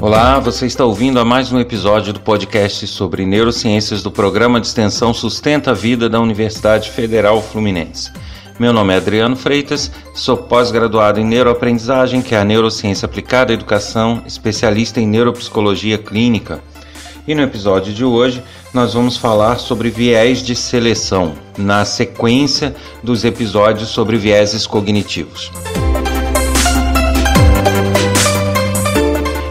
Olá, você está ouvindo a mais um episódio do podcast sobre neurociências do programa de extensão Sustenta a Vida da Universidade Federal Fluminense. Meu nome é Adriano Freitas, sou pós-graduado em neuroaprendizagem, que é a neurociência aplicada à educação, especialista em neuropsicologia clínica. E no episódio de hoje nós vamos falar sobre viés de seleção, na sequência dos episódios sobre vieses cognitivos.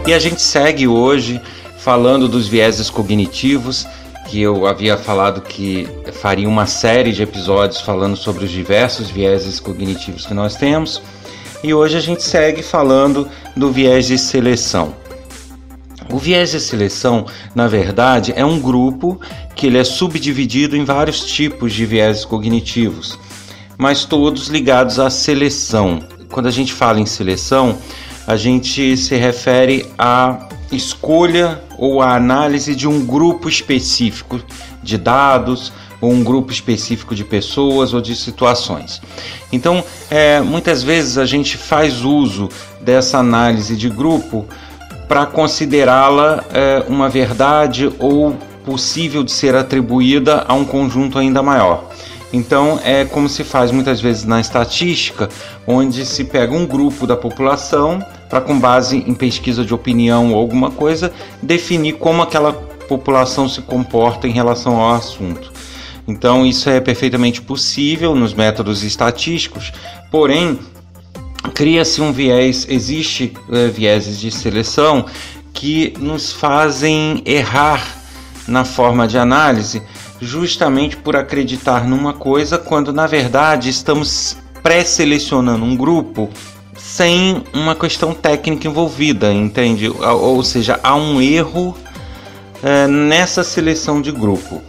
E a gente segue hoje falando dos vieses cognitivos, que eu havia falado que faria uma série de episódios falando sobre os diversos vieses cognitivos que nós temos. E hoje a gente segue falando do viés de seleção. O viés de seleção, na verdade, é um grupo que ele é subdividido em vários tipos de vieses cognitivos, mas todos ligados à seleção. Quando a gente fala em seleção, a gente se refere à escolha ou à análise de um grupo específico de dados ou um grupo específico de pessoas ou de situações. Então, é, muitas vezes a gente faz uso dessa análise de grupo para considerá-la é, uma verdade ou possível de ser atribuída a um conjunto ainda maior. Então é como se faz muitas vezes na estatística, onde se pega um grupo da população para, com base em pesquisa de opinião ou alguma coisa, definir como aquela população se comporta em relação ao assunto. Então isso é perfeitamente possível nos métodos estatísticos, porém cria-se um viés, existe é, vieses de seleção que nos fazem errar na forma de análise justamente por acreditar numa coisa quando na verdade estamos pré-selecionando um grupo sem uma questão técnica envolvida, entende? Ou seja, há um erro é, nessa seleção de grupo.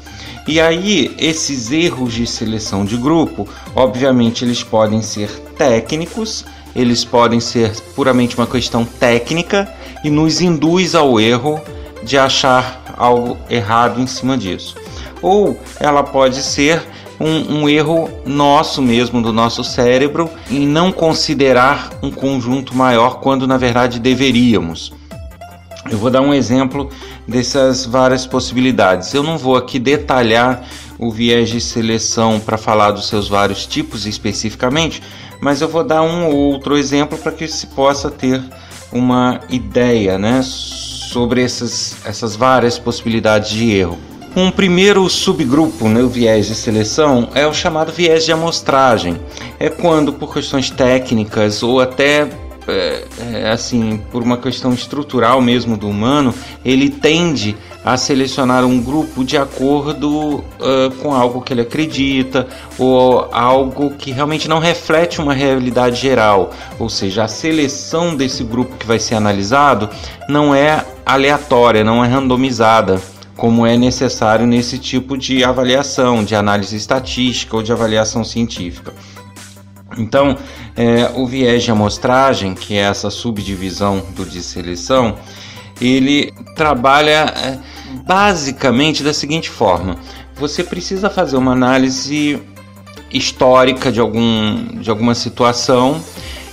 E aí, esses erros de seleção de grupo, obviamente, eles podem ser técnicos, eles podem ser puramente uma questão técnica e nos induz ao erro de achar algo errado em cima disso ou ela pode ser um, um, erro nosso mesmo, do nosso cérebro, em não considerar um conjunto maior quando na verdade deveríamos. Eu vou dar um exemplo dessas várias possibilidades. Eu não vou aqui detalhar o viés de seleção para falar dos seus vários tipos especificamente, mas eu vou dar um ou outro exemplo para que se possa ter uma ideia né, sobre essas, essas várias possibilidades de erro. Um primeiro subgrupo né, viés de seleção é o chamado viés de amostragem. É quando, por questões técnicas ou até é, é, assim por uma questão estrutural mesmo do humano, ele tende a selecionar um grupo de acordo uh, com algo que ele acredita ou algo que realmente não reflete uma realidade geral. Ou seja, a seleção desse grupo que vai ser analisado não é aleatória, não é randomizada como é necessário nesse tipo de avaliação, de análise estatística ou de avaliação científica. Então, é, o viés de amostragem, que é essa subdivisão do de seleção, ele trabalha é, basicamente da seguinte forma: você precisa fazer uma análise histórica de, algum, de alguma situação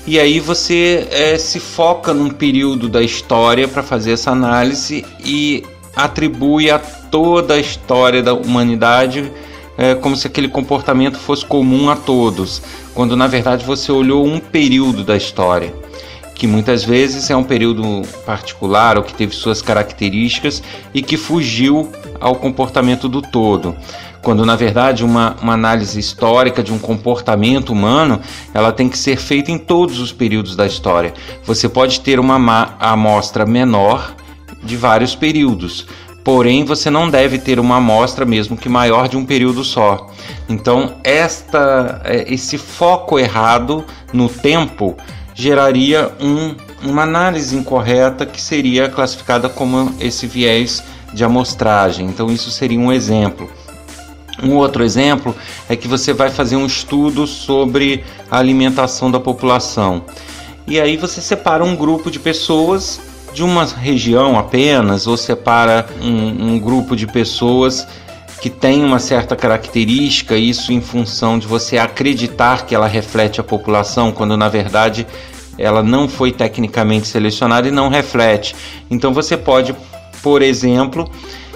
e aí você é, se foca num período da história para fazer essa análise e atribui a toda a história da humanidade é, como se aquele comportamento fosse comum a todos, quando na verdade você olhou um período da história, que muitas vezes é um período particular ou que teve suas características e que fugiu ao comportamento do todo. Quando na verdade uma, uma análise histórica de um comportamento humano ela tem que ser feita em todos os períodos da história. Você pode ter uma amostra menor de vários períodos. Porém, você não deve ter uma amostra mesmo que maior de um período só. Então, esta, é, esse foco errado no tempo geraria um, uma análise incorreta que seria classificada como esse viés de amostragem. Então, isso seria um exemplo. Um outro exemplo é que você vai fazer um estudo sobre a alimentação da população. E aí você separa um grupo de pessoas de uma região apenas ou separa um, um grupo de pessoas que tem uma certa característica, isso em função de você acreditar que ela reflete a população, quando na verdade ela não foi tecnicamente selecionada e não reflete. Então você pode, por exemplo,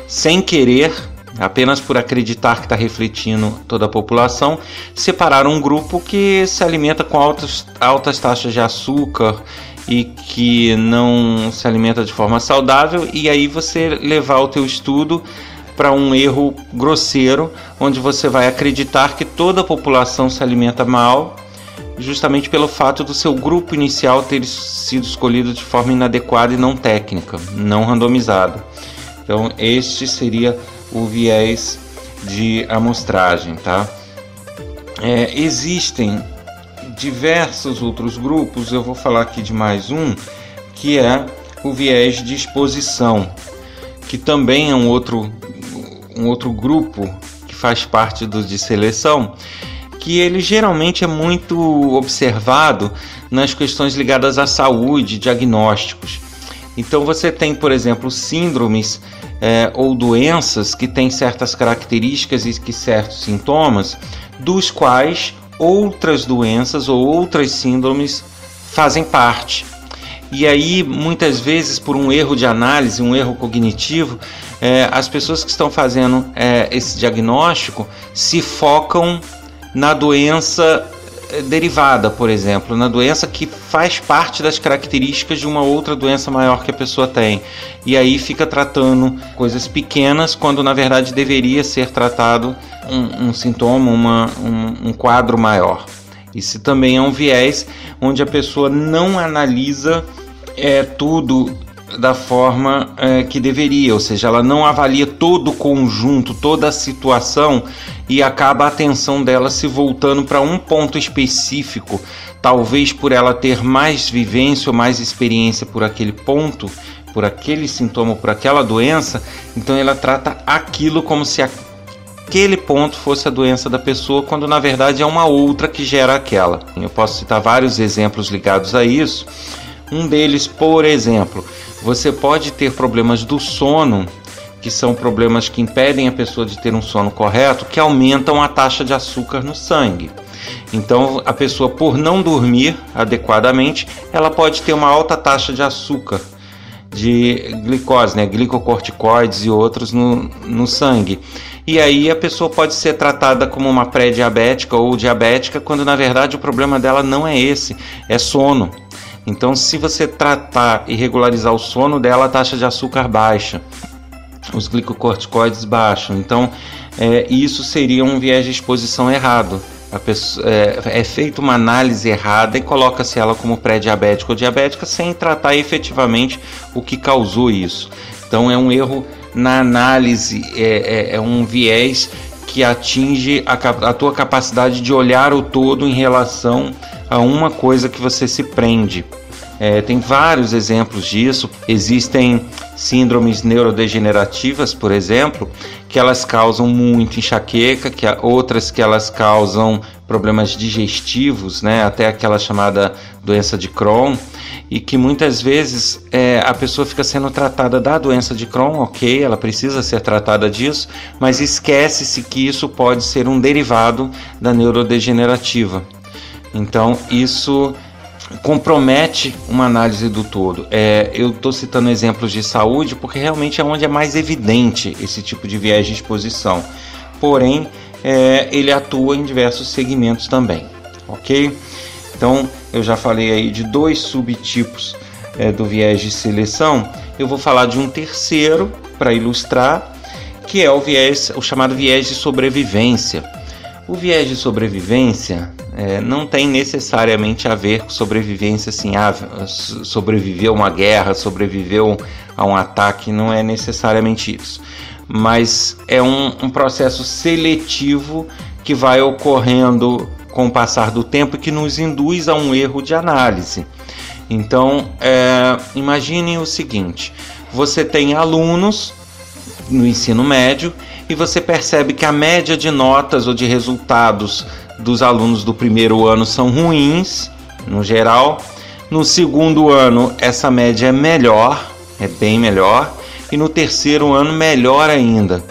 sem querer, apenas por acreditar que está refletindo toda a população, separar um grupo que se alimenta com altas, altas taxas de açúcar e que não se alimenta de forma saudável e aí você levar o teu estudo para um erro grosseiro, onde você vai acreditar que toda a população se alimenta mal, justamente pelo fato do seu grupo inicial ter sido escolhido de forma inadequada e não técnica, não randomizada. Então, este seria o viés de amostragem, tá? É, existem diversos outros grupos, eu vou falar aqui de mais um, que é o viés de exposição, que também é um outro, um outro grupo que faz parte do de seleção, que ele geralmente é muito observado nas questões ligadas à saúde, diagnósticos. Então você tem, por exemplo, síndromes é, ou doenças que têm certas características e que certos sintomas, dos quais outras doenças ou outras síndromes fazem parte. E aí, muitas vezes, por um erro de análise, um erro cognitivo, é, as pessoas que estão fazendo é, esse diagnóstico se focam na doença derivada, por exemplo, na doença que faz parte das características de uma outra doença maior que a pessoa tem. E aí fica tratando coisas pequenas quando na verdade deveria ser tratado um, um sintoma, uma, um, um quadro maior. Isso também é um viés onde a pessoa não analisa é, tudo da forma é, que deveria, ou seja, ela não avalia todo o conjunto, toda a situação e acaba a atenção dela se voltando para um ponto específico, talvez por ela ter mais vivência ou mais experiência por aquele ponto, por aquele sintoma, por aquela doença, então ela trata aquilo como se aquele ponto fosse a doença da pessoa, quando na verdade é uma outra que gera aquela. Eu posso citar vários exemplos ligados a isso. Um deles, por exemplo, você pode ter problemas do sono, que são problemas que impedem a pessoa de ter um sono correto, que aumentam a taxa de açúcar no sangue. Então, a pessoa, por não dormir adequadamente, ela pode ter uma alta taxa de açúcar, de glicose, né, glicocorticoides e outros no, no sangue. E aí a pessoa pode ser tratada como uma pré-diabética ou diabética, quando na verdade o problema dela não é esse, é sono. Então, se você tratar e regularizar o sono dela, a taxa de açúcar baixa, os glicocorticoides baixam. Então, é, isso seria um viés de exposição errado. Pessoa, é, é feita uma análise errada e coloca-se ela como pré-diabética ou diabética sem tratar efetivamente o que causou isso. Então, é um erro na análise, é, é, é um viés que atinge a, a tua capacidade de olhar o todo em relação a uma coisa que você se prende. É, tem vários exemplos disso. Existem síndromes neurodegenerativas, por exemplo, que elas causam muito enxaqueca, que outras que elas causam problemas digestivos, né, até aquela chamada doença de Crohn, e que muitas vezes é, a pessoa fica sendo tratada da doença de Crohn, ok, ela precisa ser tratada disso, mas esquece-se que isso pode ser um derivado da neurodegenerativa. Então, isso compromete uma análise do todo. É, eu estou citando exemplos de saúde porque realmente é onde é mais evidente esse tipo de viés de exposição. Porém, é, ele atua em diversos segmentos também, ok? Então, eu já falei aí de dois subtipos é, do viés de seleção. Eu vou falar de um terceiro para ilustrar, que é o viés, o chamado viés de sobrevivência. O viés de sobrevivência é, não tem necessariamente a ver com sobrevivência assim, ah, sobreviveu a uma guerra, sobreviveu a um ataque, não é necessariamente isso. Mas é um, um processo seletivo que vai ocorrendo com o passar do tempo que nos induz a um erro de análise. Então, é, imaginem o seguinte: você tem alunos no ensino médio e você percebe que a média de notas ou de resultados dos alunos do primeiro ano são ruins, no geral. No segundo ano, essa média é melhor, é bem melhor. E no terceiro ano, melhor ainda.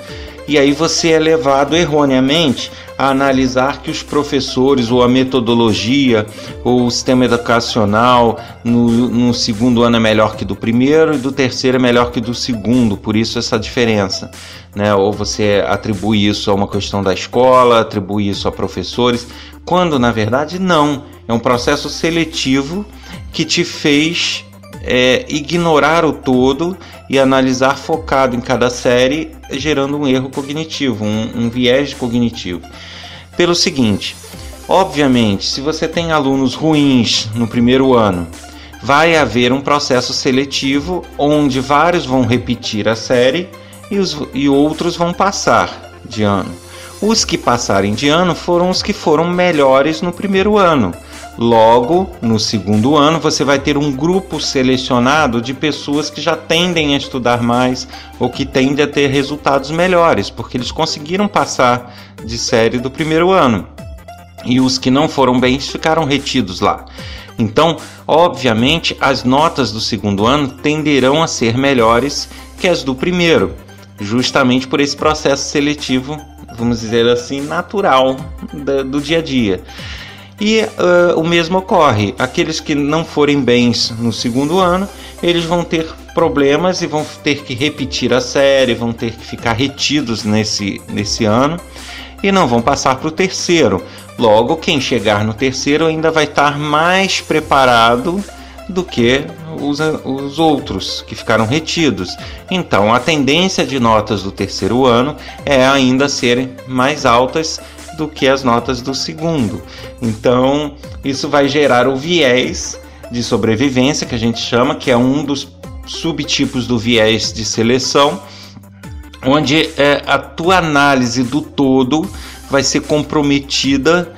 E aí você é levado erroneamente a analisar que os professores ou a metodologia ou o sistema educacional no, no segundo ano é melhor que do primeiro e do terceiro é melhor que do segundo, por isso essa diferença. Né? Ou você atribui isso a uma questão da escola, atribui isso a professores, quando na verdade não. É um processo seletivo que te fez é, ignorar o todo e analisar focado em cada série, gerando um erro cognitivo, um, um viés cognitivo. Pelo seguinte, obviamente, se você tem alunos ruins no primeiro ano, vai haver um processo seletivo onde vários vão repetir a série e, os, e outros vão passar de ano. Os que passarem de ano foram os que foram melhores no primeiro ano. Logo, no segundo ano, você vai ter um grupo selecionado de pessoas que já tendem a estudar mais ou que tendem a ter resultados melhores, porque eles conseguiram passar de série do primeiro ano. E os que não foram bem ficaram retidos lá. Então, obviamente, as notas do segundo ano tenderão a ser melhores que as do primeiro, justamente por esse processo seletivo, vamos dizer assim, natural do dia a dia. E uh, o mesmo ocorre: aqueles que não forem bens no segundo ano, eles vão ter problemas e vão ter que repetir a série, vão ter que ficar retidos nesse, nesse ano e não vão passar para o terceiro. Logo, quem chegar no terceiro ainda vai estar mais preparado do que os, os outros que ficaram retidos. Então, a tendência de notas do terceiro ano é ainda serem mais altas do que as notas do segundo. Então, isso vai gerar o viés de sobrevivência, que a gente chama, que é um dos subtipos do viés de seleção, onde é, a tua análise do todo vai ser comprometida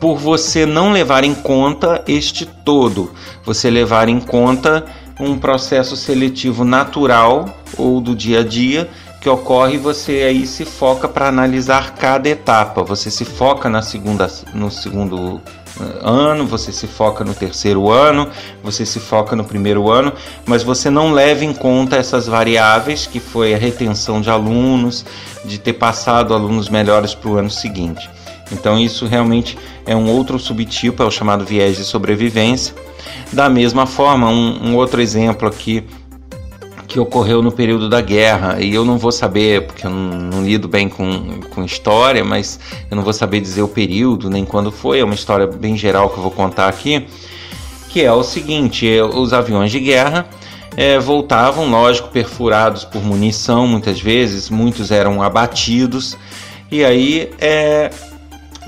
por você não levar em conta este todo, você levar em conta um processo seletivo natural ou do dia a dia que ocorre, você aí se foca para analisar cada etapa. Você se foca na segunda, no segundo eh, ano, você se foca no terceiro ano, você se foca no primeiro ano, mas você não leva em conta essas variáveis que foi a retenção de alunos, de ter passado alunos melhores para o ano seguinte. Então isso realmente é um outro subtipo, é o chamado viés de sobrevivência. Da mesma forma, um, um outro exemplo aqui que ocorreu no período da guerra. E eu não vou saber, porque eu não, não, lido bem com, com história, mas eu não vou saber dizer o período nem quando foi. É uma história bem geral que eu vou contar aqui. Que é o seguinte: é, os aviões de guerra é, voltavam, lógico, perfurados por munição, muitas vezes, muitos eram abatidos. E aí, é,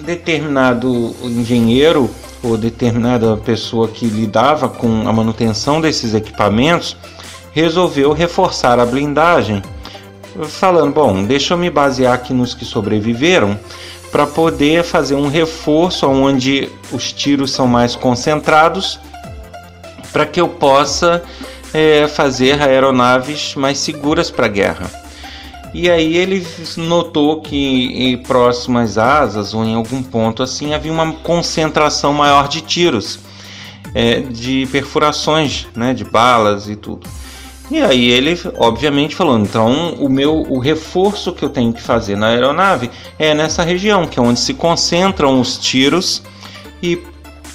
determinado engenheiro ou determinada pessoa que lidava com a manutenção desses equipamentos resolveu reforçar a blindagem, falando: bom, deixa eu me basear aqui nos que sobreviveram para poder fazer um reforço onde os tiros são mais concentrados, para que eu possa é, fazer aeronaves mais seguras para a guerra. E aí ele notou que em próximas asas ou em algum ponto assim havia uma concentração maior de tiros, é, de perfurações, né, de balas e tudo. E aí ele, obviamente, falou: então o meu o reforço que eu tenho que fazer na aeronave é nessa região, que é onde se concentram os tiros, e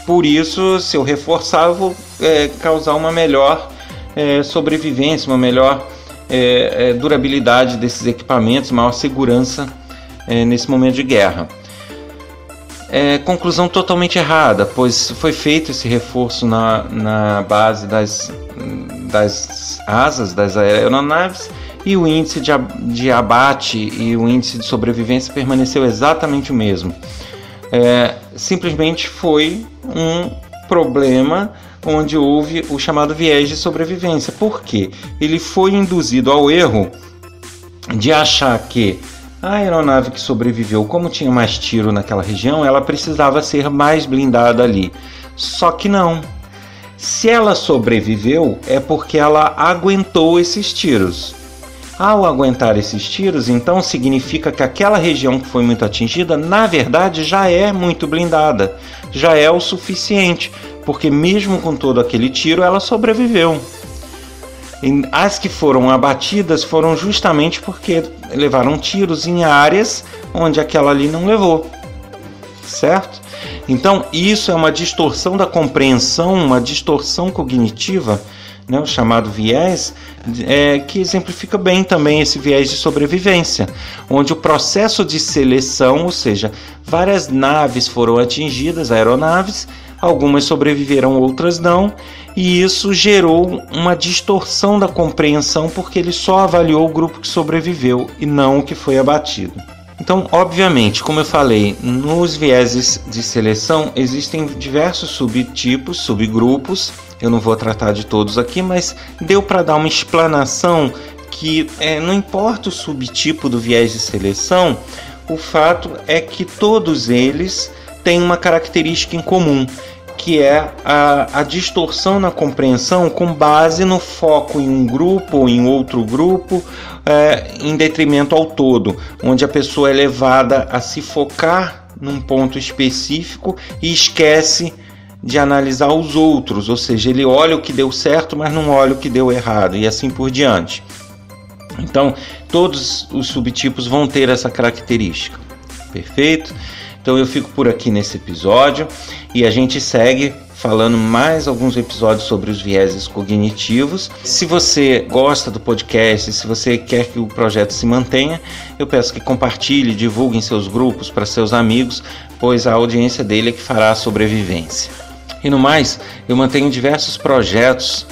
por isso, se eu reforçar, eu vou é, causar uma melhor é, sobrevivência, uma melhor é, é durabilidade desses equipamentos, maior segurança é, nesse momento de guerra. É, conclusão totalmente errada, pois foi feito esse reforço na, na base das das asas das aeronaves e o índice de, de abate e o índice de sobrevivência permaneceu exatamente o mesmo. É, simplesmente foi um problema onde houve o chamado viés de sobrevivência. Por quê? Ele foi induzido ao erro de achar que a aeronave que sobreviveu, como tinha mais tiro naquela região, ela precisava ser mais blindada ali. Só que não. Se ela sobreviveu, é porque ela aguentou esses tiros. Ao aguentar esses tiros, então significa que aquela região que foi muito atingida, na verdade, já é muito blindada, já é o suficiente, porque mesmo com todo aquele tiro, ela sobreviveu. As que foram abatidas foram justamente porque levaram tiros em áreas onde aquela ali não levou. Certo? Então, isso é uma distorção da compreensão, uma distorção cognitiva, né, o chamado viés, é, que exemplifica bem também esse viés de sobrevivência, onde o processo de seleção, ou seja, várias naves foram atingidas, aeronaves, algumas sobreviveram, outras não, e isso gerou uma distorção da compreensão porque ele só avaliou o grupo que sobreviveu e não o que foi abatido. Então, obviamente, como eu falei, nos vieses de seleção existem diversos subtipos, subgrupos. Eu não vou tratar de todos aqui, mas deu para dar uma explanação que é, não importa o subtipo do viés de seleção, o fato é que todos eles têm uma característica em comum, que é a, a, distorção na compreensão com base no foco em um grupo ou em outro grupo, é, em detrimento ao todo, onde a pessoa é levada a se focar num ponto específico e esquece de analisar os outros, ou seja, ele olha o que deu certo, mas não olha o que deu errado, e assim por diante. Então, todos os subtipos vão ter essa característica. Perfeito? Então eu fico por aqui nesse episódio e a gente segue falando mais alguns episódios sobre os vieses cognitivos. Se você gosta do podcast, se você quer que o projeto se mantenha, eu peço que compartilhe, divulgue em seus grupos para seus amigos, pois a audiência dele é que fará a sobrevivência. E no mais, eu mantenho diversos projetos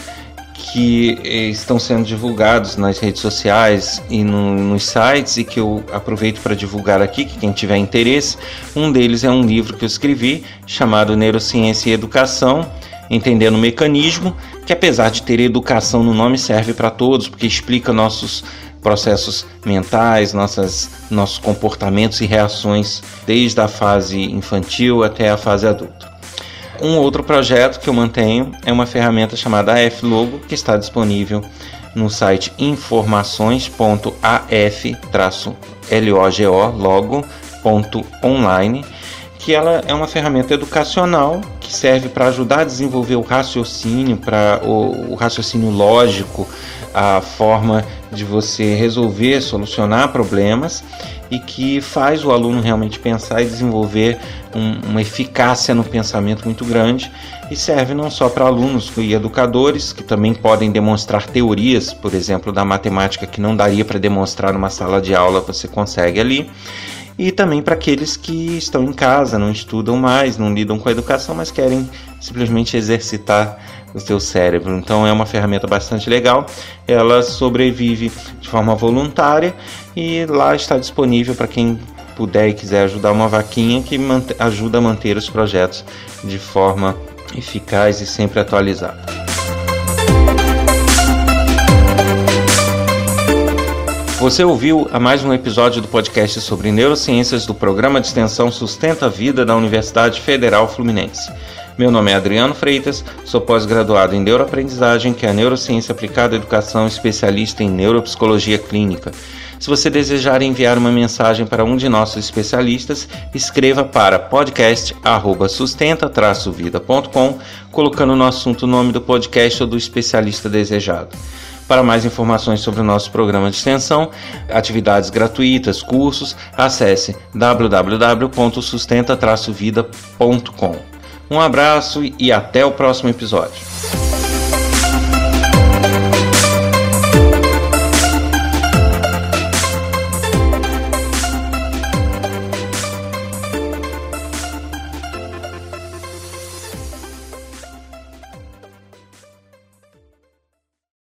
que eh, estão sendo divulgados nas redes sociais e no, nos sites e que eu aproveito para divulgar aqui, que quem tiver interesse, um deles é um livro que eu escrevi chamado Neurociência e Educação, entendendo o mecanismo, que apesar de ter educação no nome serve para todos, porque explica nossos processos mentais, nossas, nossos comportamentos e reações desde a fase infantil até a fase adulta. Um outro projeto que eu mantenho é uma ferramenta chamada AF Logo, que está disponível no site informações.af-logo.online, que ela é uma ferramenta educacional que serve para ajudar a desenvolver o raciocínio, para o, o raciocínio lógico, a forma de você resolver, solucionar problemas e que faz o aluno realmente pensar e desenvolver um, uma eficácia no pensamento muito grande e serve não só para alunos e educadores que também podem demonstrar teorias, por exemplo, da matemática que não daria para demonstrar numa sala de aula, você consegue ali. E também para aqueles que estão em casa, não estudam mais, não lidam com a educação, mas querem simplesmente exercitar o seu cérebro. Então é uma ferramenta bastante legal. Ela sobrevive de forma voluntária e lá está disponível para quem puder e quiser ajudar uma vaquinha que ajuda a manter os projetos de forma eficaz e sempre atualizada. Você ouviu a mais um episódio do podcast sobre neurociências do programa de extensão Sustenta a Vida da Universidade Federal Fluminense. Meu nome é Adriano Freitas, sou pós-graduado em neuroaprendizagem, que é a neurociência aplicada à educação, especialista em neuropsicologia clínica. Se você desejar enviar uma mensagem para um de nossos especialistas, escreva para podcast@sustenta-vida.com, colocando no assunto o nome do podcast ou do especialista desejado. Para mais informações sobre o nosso programa de extensão, atividades gratuitas, cursos, acesse www.sustenta-vida.com. Um abraço e até o próximo episódio.